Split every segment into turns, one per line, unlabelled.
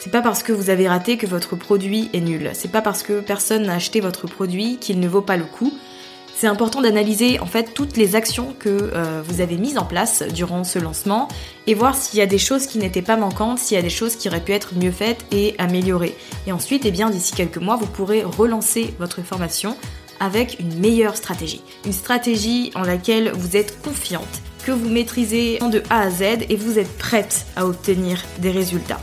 C'est pas parce que vous avez raté que votre produit est nul. C'est pas parce que personne n'a acheté votre produit qu'il ne vaut pas le coup. C'est important d'analyser en fait toutes les actions que euh, vous avez mises en place durant ce lancement et voir s'il y a des choses qui n'étaient pas manquantes, s'il y a des choses qui auraient pu être mieux faites et améliorées. Et ensuite, eh bien, d'ici quelques mois, vous pourrez relancer votre formation avec une meilleure stratégie. Une stratégie en laquelle vous êtes confiante, que vous maîtrisez de A à Z et vous êtes prête à obtenir des résultats.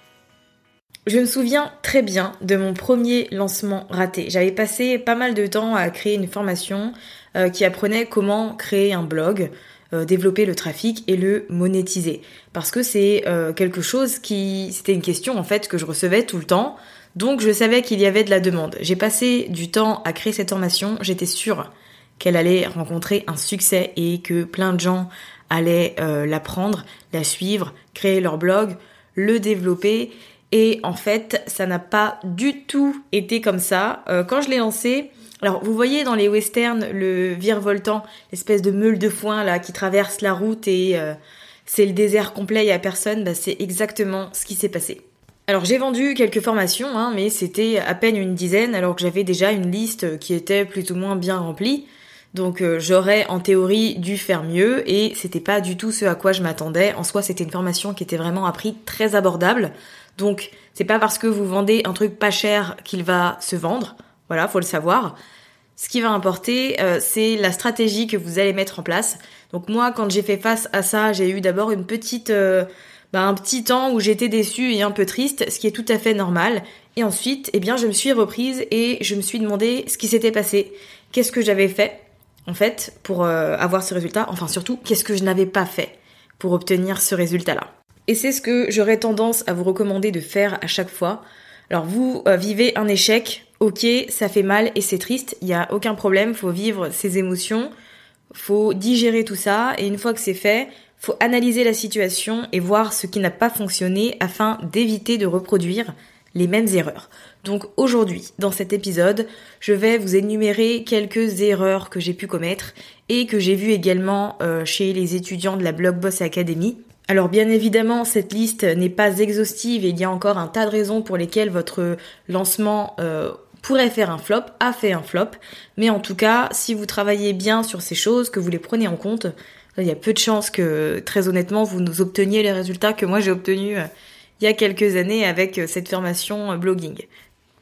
Je me souviens très bien de mon premier lancement raté. J'avais passé pas mal de temps à créer une formation euh, qui apprenait comment créer un blog, euh, développer le trafic et le monétiser. Parce que c'est euh, quelque chose qui... C'était une question en fait que je recevais tout le temps. Donc je savais qu'il y avait de la demande. J'ai passé du temps à créer cette formation. J'étais sûre qu'elle allait rencontrer un succès et que plein de gens allaient l'apprendre, la suivre, créer leur blog, le développer et en fait, ça n'a pas du tout été comme ça. Euh, quand je l'ai lancé, alors vous voyez dans les westerns le virevoltant, l'espèce de meule de foin là qui traverse la route et euh, c'est le désert complet, il n'y a personne, bah, c'est exactement ce qui s'est passé. Alors j'ai vendu quelques formations, hein, mais c'était à peine une dizaine alors que j'avais déjà une liste qui était plus ou moins bien remplie. Donc euh, j'aurais en théorie dû faire mieux et c'était pas du tout ce à quoi je m'attendais. En soi, c'était une formation qui était vraiment à prix très abordable. Donc, c'est pas parce que vous vendez un truc pas cher qu'il va se vendre. Voilà, faut le savoir. Ce qui va importer, euh, c'est la stratégie que vous allez mettre en place. Donc moi, quand j'ai fait face à ça, j'ai eu d'abord une petite, euh, bah, un petit temps où j'étais déçue et un peu triste, ce qui est tout à fait normal. Et ensuite, eh bien, je me suis reprise et je me suis demandé ce qui s'était passé, qu'est-ce que j'avais fait, en fait, pour euh, avoir ce résultat? Enfin, surtout, qu'est-ce que je n'avais pas fait pour obtenir ce résultat-là? Et c'est ce que j'aurais tendance à vous recommander de faire à chaque fois. Alors vous euh, vivez un échec, ok, ça fait mal et c'est triste, il n'y a aucun problème, faut vivre ses émotions, faut digérer tout ça, et une fois que c'est fait, faut analyser la situation et voir ce qui n'a pas fonctionné afin d'éviter de reproduire les mêmes erreurs. Donc aujourd'hui, dans cet épisode, je vais vous énumérer quelques erreurs que j'ai pu commettre et que j'ai vues également euh, chez les étudiants de la Blog Boss Academy alors bien évidemment, cette liste n'est pas exhaustive et il y a encore un tas de raisons pour lesquelles votre lancement euh, pourrait faire un flop, a fait un flop. Mais en tout cas, si vous travaillez bien sur ces choses, que vous les prenez en compte, il y a peu de chances que, très honnêtement, vous nous obteniez les résultats que moi j'ai obtenus euh, il y a quelques années avec euh, cette formation blogging.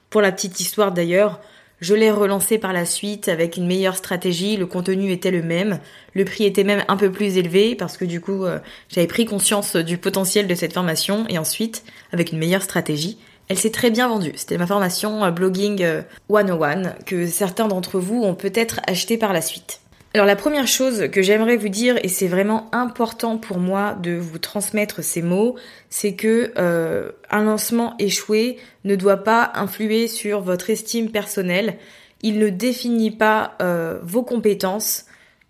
Pour la petite histoire d'ailleurs, je l'ai relancé par la suite avec une meilleure stratégie, le contenu était le même, le prix était même un peu plus élevé parce que du coup euh, j'avais pris conscience du potentiel de cette formation et ensuite, avec une meilleure stratégie, elle s'est très bien vendue. C'était ma formation euh, Blogging 101 euh, que certains d'entre vous ont peut-être acheté par la suite. Alors la première chose que j'aimerais vous dire, et c'est vraiment important pour moi de vous transmettre ces mots, c'est que euh, un lancement échoué ne doit pas influer sur votre estime personnelle. Il ne définit pas euh, vos compétences,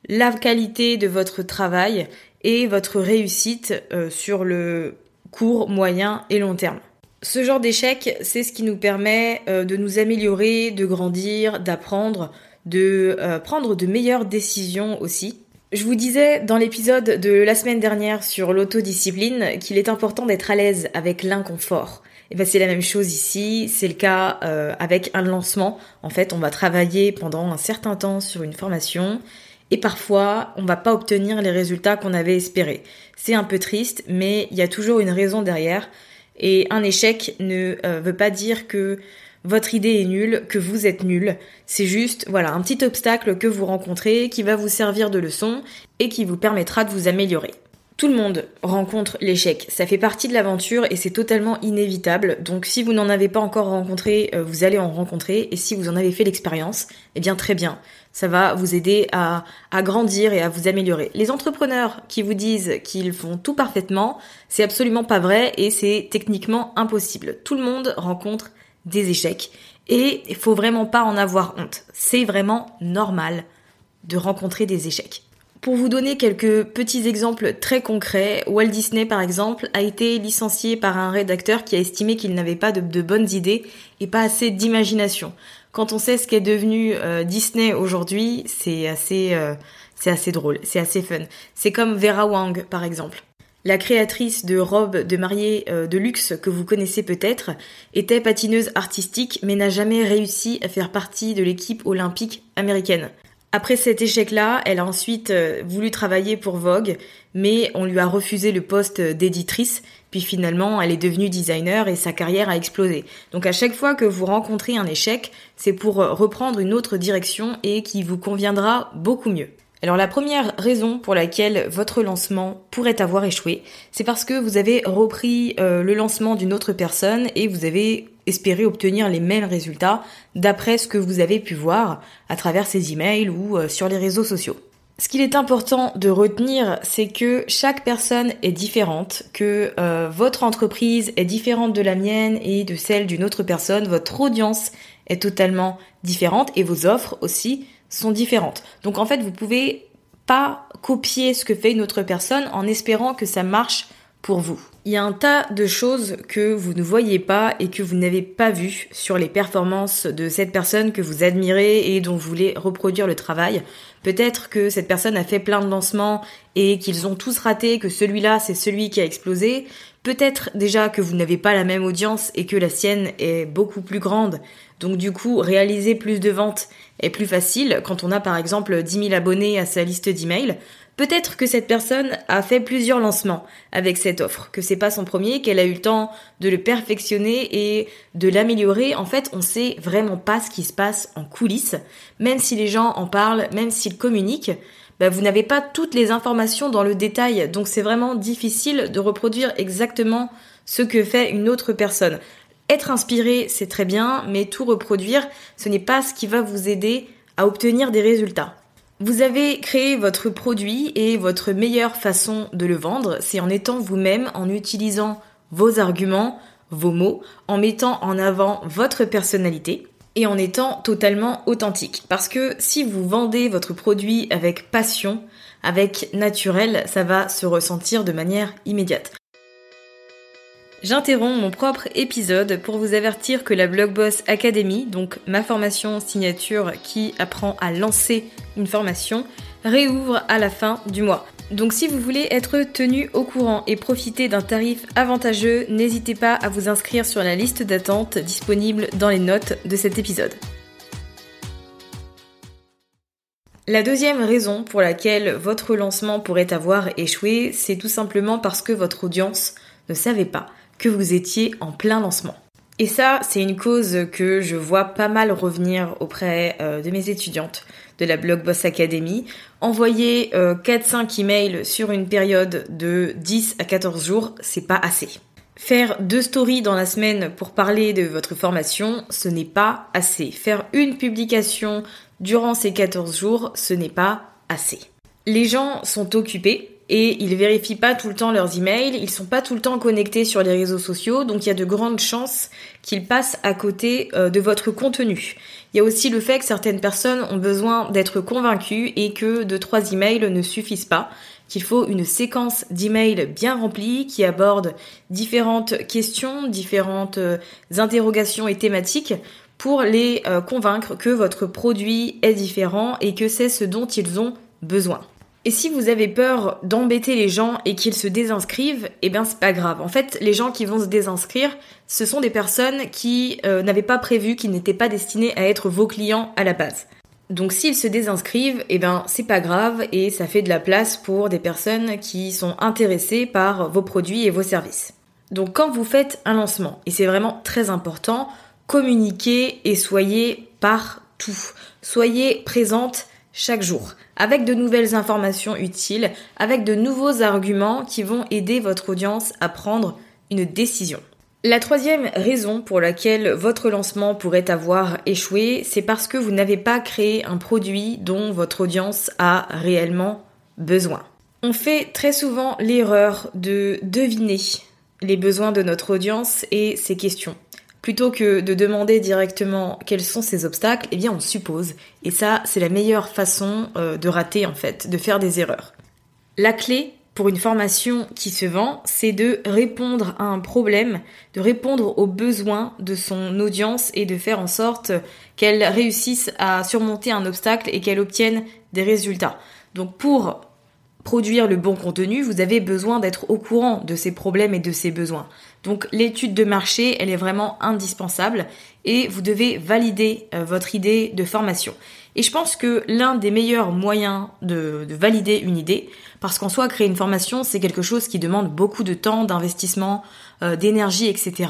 la qualité de votre travail et votre réussite euh, sur le court, moyen et long terme. Ce genre d'échec, c'est ce qui nous permet de nous améliorer, de grandir, d'apprendre, de euh, prendre de meilleures décisions aussi. Je vous disais dans l'épisode de la semaine dernière sur l'autodiscipline qu'il est important d'être à l'aise avec l'inconfort. Et ben c'est la même chose ici, c'est le cas euh, avec un lancement. En fait, on va travailler pendant un certain temps sur une formation et parfois on va pas obtenir les résultats qu'on avait espérés. C'est un peu triste, mais il y a toujours une raison derrière. Et un échec ne euh, veut pas dire que votre idée est nulle, que vous êtes nul. C'est juste, voilà, un petit obstacle que vous rencontrez qui va vous servir de leçon et qui vous permettra de vous améliorer. Tout le monde rencontre l'échec, ça fait partie de l'aventure et c'est totalement inévitable. Donc si vous n'en avez pas encore rencontré, euh, vous allez en rencontrer et si vous en avez fait l'expérience, eh bien très bien. Ça va vous aider à, à grandir et à vous améliorer. Les entrepreneurs qui vous disent qu'ils font tout parfaitement, c'est absolument pas vrai et c'est techniquement impossible. Tout le monde rencontre des échecs. Et il faut vraiment pas en avoir honte. C'est vraiment normal de rencontrer des échecs. Pour vous donner quelques petits exemples très concrets, Walt Disney par exemple a été licencié par un rédacteur qui a estimé qu'il n'avait pas de, bonnes idées et pas assez d'imagination. Quand on sait ce qu'est devenu euh, Disney aujourd'hui, c'est assez, euh, c'est assez drôle, c'est assez fun. C'est comme Vera Wang par exemple. La créatrice de robes de mariée euh, de luxe que vous connaissez peut-être était patineuse artistique mais n'a jamais réussi à faire partie de l'équipe olympique américaine. Après cet échec-là, elle a ensuite euh, voulu travailler pour Vogue, mais on lui a refusé le poste d'éditrice, puis finalement elle est devenue designer et sa carrière a explosé. Donc à chaque fois que vous rencontrez un échec, c'est pour reprendre une autre direction et qui vous conviendra beaucoup mieux. Alors la première raison pour laquelle votre lancement pourrait avoir échoué, c'est parce que vous avez repris euh, le lancement d'une autre personne et vous avez espéré obtenir les mêmes résultats d'après ce que vous avez pu voir à travers ses emails ou euh, sur les réseaux sociaux. Ce qu'il est important de retenir, c'est que chaque personne est différente, que euh, votre entreprise est différente de la mienne et de celle d'une autre personne, votre audience est totalement différente et vos offres aussi sont différentes. Donc en fait, vous pouvez pas copier ce que fait une autre personne en espérant que ça marche pour vous. Il y a un tas de choses que vous ne voyez pas et que vous n'avez pas vues sur les performances de cette personne que vous admirez et dont vous voulez reproduire le travail. Peut-être que cette personne a fait plein de lancements et qu'ils ont tous raté, que celui-là c'est celui qui a explosé. Peut-être déjà que vous n'avez pas la même audience et que la sienne est beaucoup plus grande. Donc du coup, réaliser plus de ventes est plus facile quand on a par exemple 10 000 abonnés à sa liste d'emails. Peut-être que cette personne a fait plusieurs lancements avec cette offre, que c'est pas son premier, qu'elle a eu le temps de le perfectionner et de l'améliorer. En fait, on sait vraiment pas ce qui se passe en coulisses, même si les gens en parlent, même s'ils communiquent. Bah, vous n'avez pas toutes les informations dans le détail, donc c'est vraiment difficile de reproduire exactement ce que fait une autre personne. Être inspiré, c'est très bien, mais tout reproduire, ce n'est pas ce qui va vous aider à obtenir des résultats. Vous avez créé votre produit et votre meilleure façon de le vendre, c'est en étant vous-même, en utilisant vos arguments, vos mots, en mettant en avant votre personnalité et en étant totalement authentique. Parce que si vous vendez votre produit avec passion, avec naturel, ça va se ressentir de manière immédiate. J'interromps mon propre épisode pour vous avertir que la Blogboss Academy, donc ma formation signature qui apprend à lancer une formation, réouvre à la fin du mois. Donc si vous voulez être tenu au courant et profiter d'un tarif avantageux, n'hésitez pas à vous inscrire sur la liste d'attente disponible dans les notes de cet épisode. La deuxième raison pour laquelle votre lancement pourrait avoir échoué, c'est tout simplement parce que votre audience ne savait pas que vous étiez en plein lancement. Et ça, c'est une cause que je vois pas mal revenir auprès euh, de mes étudiantes de la Blog Boss Academy. Envoyer 4-5 emails sur une période de 10 à 14 jours, c'est pas assez. Faire deux stories dans la semaine pour parler de votre formation, ce n'est pas assez. Faire une publication durant ces 14 jours, ce n'est pas assez. Les gens sont occupés et ils vérifient pas tout le temps leurs emails, ils sont pas tout le temps connectés sur les réseaux sociaux, donc il y a de grandes chances qu'ils passent à côté euh, de votre contenu. Il y a aussi le fait que certaines personnes ont besoin d'être convaincues et que deux trois emails ne suffisent pas, qu'il faut une séquence d'emails bien remplie qui aborde différentes questions, différentes euh, interrogations et thématiques pour les euh, convaincre que votre produit est différent et que c'est ce dont ils ont besoin. Et si vous avez peur d'embêter les gens et qu'ils se désinscrivent, eh bien c'est pas grave. En fait, les gens qui vont se désinscrire, ce sont des personnes qui euh, n'avaient pas prévu, qui n'étaient pas destinées à être vos clients à la base. Donc s'ils se désinscrivent, eh ben c'est pas grave et ça fait de la place pour des personnes qui sont intéressées par vos produits et vos services. Donc quand vous faites un lancement, et c'est vraiment très important, communiquez et soyez partout. Soyez présente chaque jour, avec de nouvelles informations utiles, avec de nouveaux arguments qui vont aider votre audience à prendre une décision. La troisième raison pour laquelle votre lancement pourrait avoir échoué, c'est parce que vous n'avez pas créé un produit dont votre audience a réellement besoin. On fait très souvent l'erreur de deviner les besoins de notre audience et ses questions. Plutôt que de demander directement quels sont ces obstacles, eh bien on suppose. Et ça, c'est la meilleure façon euh, de rater en fait, de faire des erreurs. La clé pour une formation qui se vend, c'est de répondre à un problème, de répondre aux besoins de son audience et de faire en sorte qu'elle réussisse à surmonter un obstacle et qu'elle obtienne des résultats. Donc pour produire le bon contenu, vous avez besoin d'être au courant de ces problèmes et de ces besoins. Donc l'étude de marché, elle est vraiment indispensable et vous devez valider euh, votre idée de formation. Et je pense que l'un des meilleurs moyens de, valider une idée, parce qu'en soi créer une formation, c'est quelque chose qui demande beaucoup de temps, d'investissement, euh, d'énergie, etc.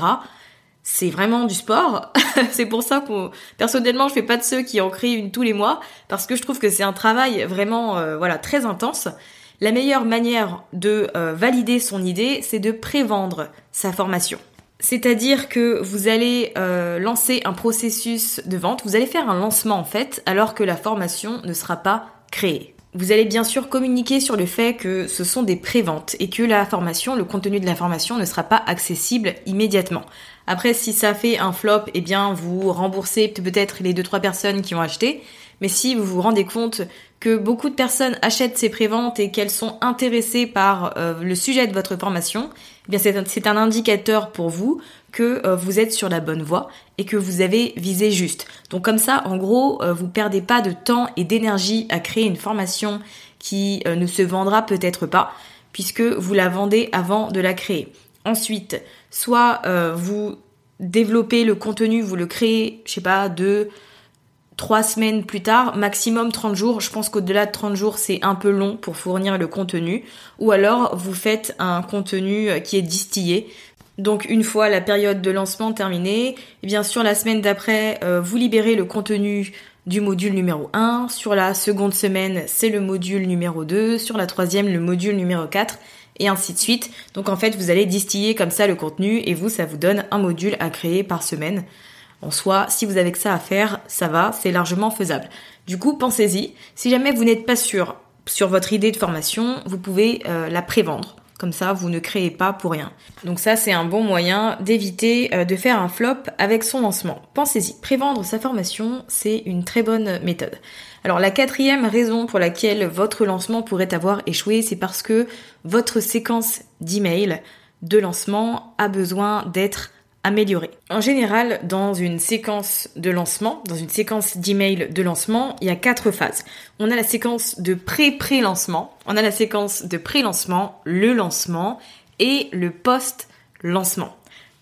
C'est vraiment du sport. c'est pour ça que personnellement, je fais pas de ceux qui en créent une tous les mois, parce que je trouve que c'est un travail vraiment, euh, voilà, très intense. La meilleure manière de euh, valider son idée, c'est de prévendre sa formation. C'est-à-dire que vous allez euh, lancer un processus de vente, vous allez faire un lancement en fait, alors que la formation ne sera pas créée. Vous allez bien sûr communiquer sur le fait que ce sont des préventes et que la formation, le contenu de la formation ne sera pas accessible immédiatement. Après, si ça fait un flop, eh bien, vous remboursez peut-être les deux trois personnes qui ont acheté. Mais si vous vous rendez compte que beaucoup de personnes achètent ces préventes et qu'elles sont intéressées par euh, le sujet de votre formation, eh c'est un, indicateur pour vous que euh, vous êtes sur la bonne voie et que vous avez visé juste. Donc comme ça, en gros, euh, vous perdez pas de temps et d'énergie à créer une formation qui ne se vendra peut-être pas puisque vous la vendez avant de la créer. Ensuite, soit vous développez le contenu, vous le créez, je sais pas, de trois semaines plus tard, maximum 30 jours. Je pense qu'au-delà de 30 jours, c'est un peu long pour fournir le contenu. Ou alors, vous faites un contenu qui est distillé. Donc une fois la période de lancement terminée, eh bien sûr la semaine d'après, euh, vous libérez le contenu du module numéro 1. Sur la seconde semaine, c'est le module numéro 2. Sur la troisième, le module numéro 4 et ainsi de suite. Donc en fait, vous allez distiller comme ça le contenu et vous, ça vous donne un module à créer par semaine. En soi, si vous avez que ça à faire, ça va, c'est largement faisable. Du coup, pensez-y. Si jamais vous n'êtes pas sûr sur votre idée de formation, vous pouvez euh, la prévendre. Comme ça, vous ne créez pas pour rien. Donc ça, c'est un bon moyen d'éviter euh, de faire un flop avec son lancement. Pensez-y, prévendre sa formation, c'est une très bonne méthode. Alors la quatrième raison pour laquelle votre lancement pourrait avoir échoué, c'est parce que votre séquence d'email de lancement a besoin d'être améliorer. En général, dans une séquence de lancement, dans une séquence d'email de lancement, il y a quatre phases. On a la séquence de pré-pré-lancement, on a la séquence de pré-lancement, le lancement et le post-lancement.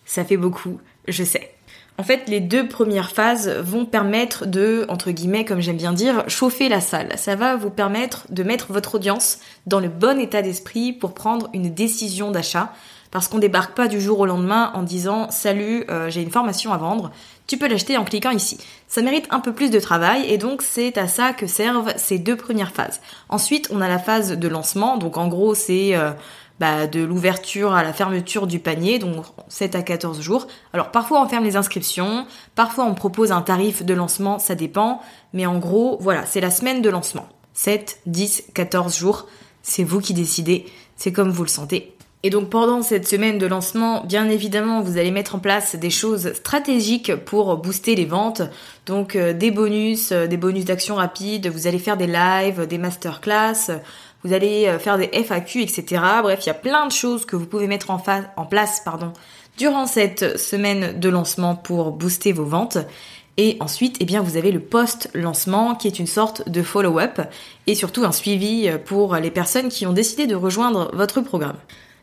Ça fait beaucoup, je sais. En fait, les deux premières phases vont permettre de, entre guillemets, comme j'aime bien dire, chauffer la salle. Ça va vous permettre de mettre votre audience dans le bon état d'esprit pour prendre une décision d'achat Parce qu'on débarque pas du jour au lendemain en disant salut, euh, j'ai une formation à vendre, tu peux l'acheter en cliquant ici. Ça mérite un peu plus de travail et donc c'est à ça que servent ces deux premières phases. Ensuite, on a la phase de lancement, donc en gros c'est euh, bah, de l'ouverture à la fermeture du panier, donc 7 à 14 jours. Alors parfois on ferme les inscriptions, parfois on propose un tarif de lancement, ça dépend, mais en gros voilà, c'est la semaine de lancement. 7, 10, 14 jours, c'est vous qui décidez, c'est comme vous le sentez. Et donc pendant cette semaine de lancement, bien évidemment, vous allez mettre en place des choses stratégiques pour booster les ventes. Donc euh, des bonus, euh, des bonus d'action rapide, vous allez faire des lives, des masterclass, vous allez euh, faire des FAQ, etc. Bref, il y a plein de choses que vous pouvez mettre en, place durant cette semaine de lancement pour booster vos ventes. Et ensuite, eh bien, vous avez le post-lancement qui est une sorte de follow-up et surtout un suivi pour les personnes qui ont décidé de rejoindre votre programme.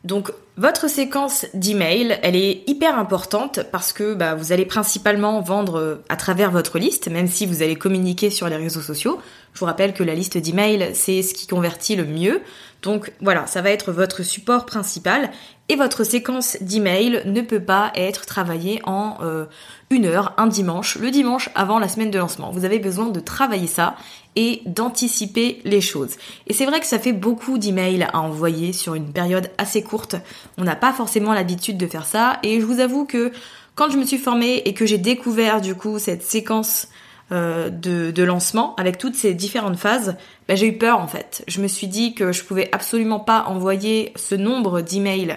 Donc votre séquence d'email, elle est hyper importante parce que bah, vous allez principalement vendre euh, à travers votre liste, même si vous allez communiquer sur les réseaux sociaux. Je vous rappelle que la liste d'email, c'est ce qui convertit le mieux. Donc voilà, ça va être votre support principal et votre séquence d'email ne peut pas être travaillée en euh, une heure, un dimanche, le dimanche avant la semaine de lancement. Vous avez besoin de travailler ça et d'anticiper les choses. Et c'est vrai que ça fait beaucoup d'emails à envoyer sur une période assez courte. On n'a pas forcément l'habitude de faire ça et je vous avoue que quand je me suis formée et que j'ai découvert du coup cette séquence euh, de, lancement avec toutes ces différentes phases, bah, j'ai eu peur en fait. Je me suis dit que je pouvais absolument pas envoyer ce nombre d'emails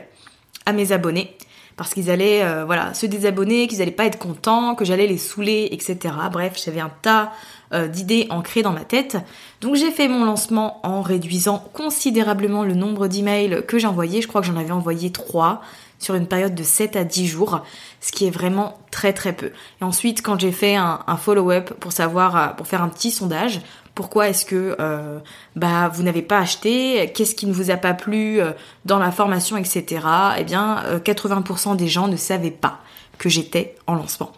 à mes abonnés parce qu'ils allaient euh, voilà se désabonner, qu'ils allaient pas être contents, que j'allais les saouler, etc. Bref, j'avais un tas euh, d'idées ancrées dans ma tête. Donc j'ai fait mon lancement en réduisant considérablement le nombre d'emails que j'ai envoyés. Je crois que j'en avais envoyé 3 sur une période de 7 à 10 jours, ce qui est vraiment très très peu. Et ensuite, quand j'ai fait un, follow-up pour savoir, euh, pour faire un petit sondage, pourquoi est-ce que euh, bah vous n'avez pas acheté, qu'est-ce qui ne vous a pas plu euh, dans la formation, etc. Eh bien, 80% des gens ne savaient pas que j'étais en lancement.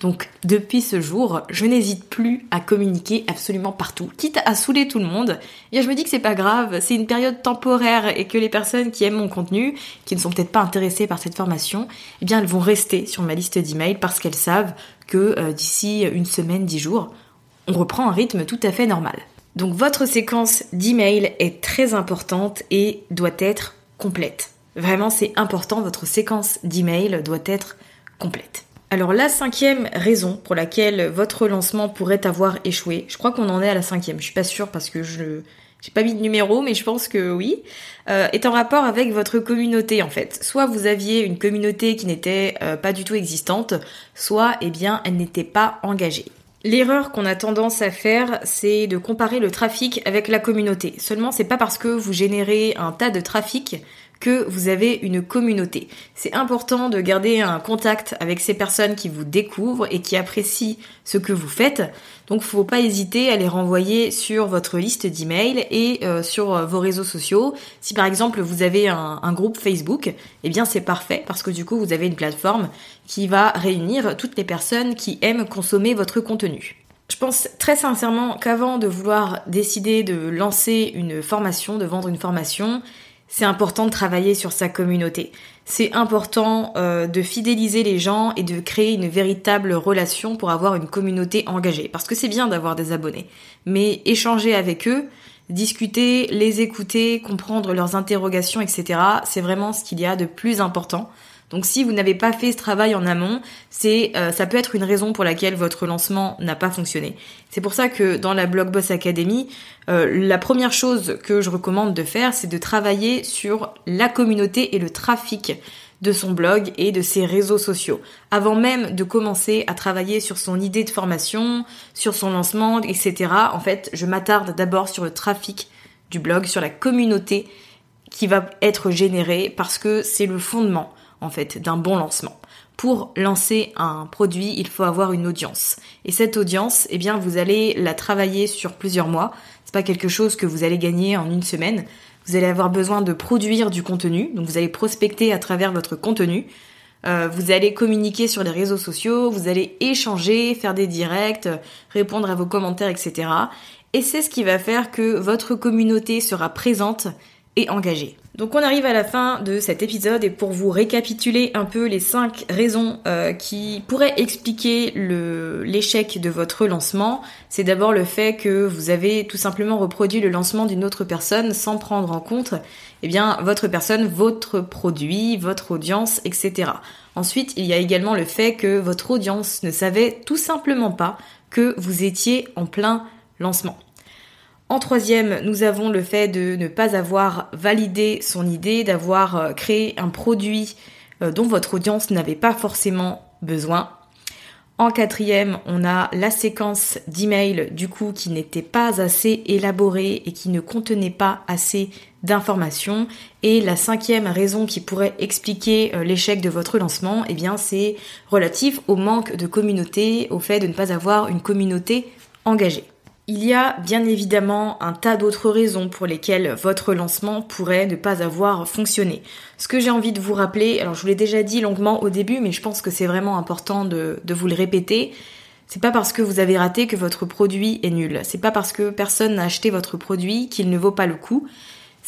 Donc depuis ce jour, je n'hésite plus à communiquer absolument partout, quitte à saouler tout le monde. Et je me dis que c'est pas grave, c'est une période temporaire et que les personnes qui aiment mon contenu, qui ne sont peut-être pas intéressées par cette formation, eh bien elles vont rester sur ma liste d'emails parce qu'elles savent que euh, d'ici une semaine, dix jours, on reprend un rythme tout à fait normal. Donc votre séquence d'emails est très importante et doit être complète. Vraiment, c'est important, votre séquence d'emails doit être complète. Alors la cinquième raison pour laquelle votre lancement pourrait avoir échoué, je crois qu'on en est à la cinquième, je suis pas sûre parce que je j'ai pas mis de numéro, mais je pense que oui, euh, est en rapport avec votre communauté en fait. Soit vous aviez une communauté qui n'était euh, pas du tout existante, soit eh bien elle n'était pas engagée. L'erreur qu'on a tendance à faire, c'est de comparer le trafic avec la communauté. Seulement, c'est pas parce que vous générez un tas de trafic que vous avez une communauté. C'est important de garder un contact avec ces personnes qui vous découvrent et qui apprécient ce que vous faites. Donc faut pas hésiter à les renvoyer sur votre liste d'emails et euh, sur euh, vos réseaux sociaux. Si par exemple vous avez un, un groupe Facebook, eh bien c'est parfait parce que du coup vous avez une plateforme qui va réunir toutes les personnes qui aiment consommer votre contenu. Je pense très sincèrement qu'avant de vouloir décider de lancer une formation, de vendre une formation, c'est important de travailler sur sa communauté. C'est important euh, de fidéliser les gens et de créer une véritable relation pour avoir une communauté engagée. Parce que c'est bien d'avoir des abonnés. Mais échanger avec eux, discuter, les écouter, comprendre leurs interrogations, etc., c'est vraiment ce qu'il y a de plus important donc si vous n'avez pas fait ce travail en amont, c'est euh, ça peut être une raison pour laquelle votre lancement n'a pas fonctionné. C'est pour ça que dans la Blog Boss Academy, euh, la première chose que je recommande de faire, c'est de travailler sur la communauté et le trafic de son blog et de ses réseaux sociaux. Avant même de commencer à travailler sur son idée de formation, sur son lancement, etc. En fait, je m'attarde d'abord sur le trafic du blog, sur la communauté qui va être générée parce que c'est le fondement en fait d'un bon lancement. Pour lancer un produit, il faut avoir une audience. Et cette audience, eh bien, vous allez la travailler sur plusieurs mois. C'est pas quelque chose que vous allez gagner en une semaine. Vous allez avoir besoin de produire du contenu. Donc, vous allez prospecter à travers votre contenu. Euh, vous allez communiquer sur les réseaux sociaux. Vous allez échanger, faire des directs, répondre à vos commentaires, etc. Et c'est ce qui va faire que votre communauté sera présente et engagé. Donc on arrive à la fin de cet épisode et pour vous récapituler un peu les 5 raisons euh, qui pourraient expliquer l'échec de votre lancement, c'est d'abord le fait que vous avez tout simplement reproduit le lancement d'une autre personne sans prendre en compte eh bien, votre personne, votre produit, votre audience, etc. Ensuite, il y a également le fait que votre audience ne savait tout simplement pas que vous étiez en plein lancement. En troisième, nous avons le fait de ne pas avoir validé son idée, d'avoir euh, créé un produit euh, dont votre audience n'avait pas forcément besoin. En quatrième, on a la séquence d'emails du coup qui n'était pas assez élaborée et qui ne contenait pas assez d'informations. Et la cinquième raison qui pourrait expliquer euh, l'échec de votre lancement, eh bien c'est relatif au manque de communauté, au fait de ne pas avoir une communauté engagée. Il y a bien évidemment un tas d'autres raisons pour lesquelles votre lancement pourrait ne pas avoir fonctionné. Ce que j'ai envie de vous rappeler, alors je vous l'ai déjà dit longuement au début, mais je pense que c'est vraiment important de, vous le répéter, c'est pas parce que vous avez raté que votre produit est nul. C'est pas parce que personne n'a acheté votre produit qu'il ne vaut pas le coup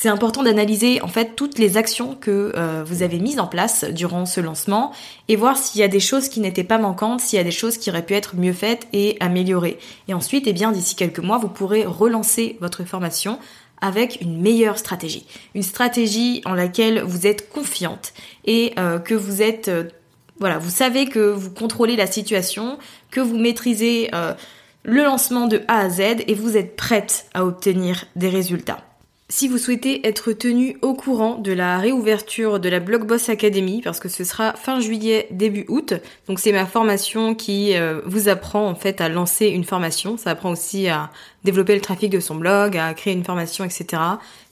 c'est important d'analyser en fait toutes les actions que euh, vous avez mises en place durant ce lancement et voir s'il y a des choses qui n'étaient pas manquantes, s'il y a des choses qui auraient pu être mieux faites et améliorées. Et ensuite, eh bien, d'ici quelques mois, vous pourrez relancer votre formation avec une meilleure stratégie. Une stratégie en laquelle vous êtes confiante et euh, que vous êtes... Euh, voilà, vous savez que vous contrôlez la situation, que vous maîtrisez le lancement de A à Z et vous êtes prête à obtenir des résultats. Si vous souhaitez être tenu au courant de la réouverture de la Blogboss Academy, parce que ce sera fin juillet, début août, donc c'est ma formation qui euh, vous apprend en fait à lancer une formation, ça apprend aussi à développer le trafic de son blog, à créer une formation, etc.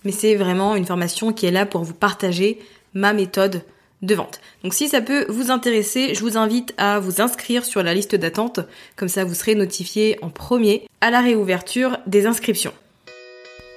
Mais c'est vraiment une formation qui est là pour vous partager ma méthode de vente. Donc si ça peut vous intéresser, je vous invite à vous inscrire sur la liste d'attente, comme ça vous serez notifié en premier à la réouverture des inscriptions.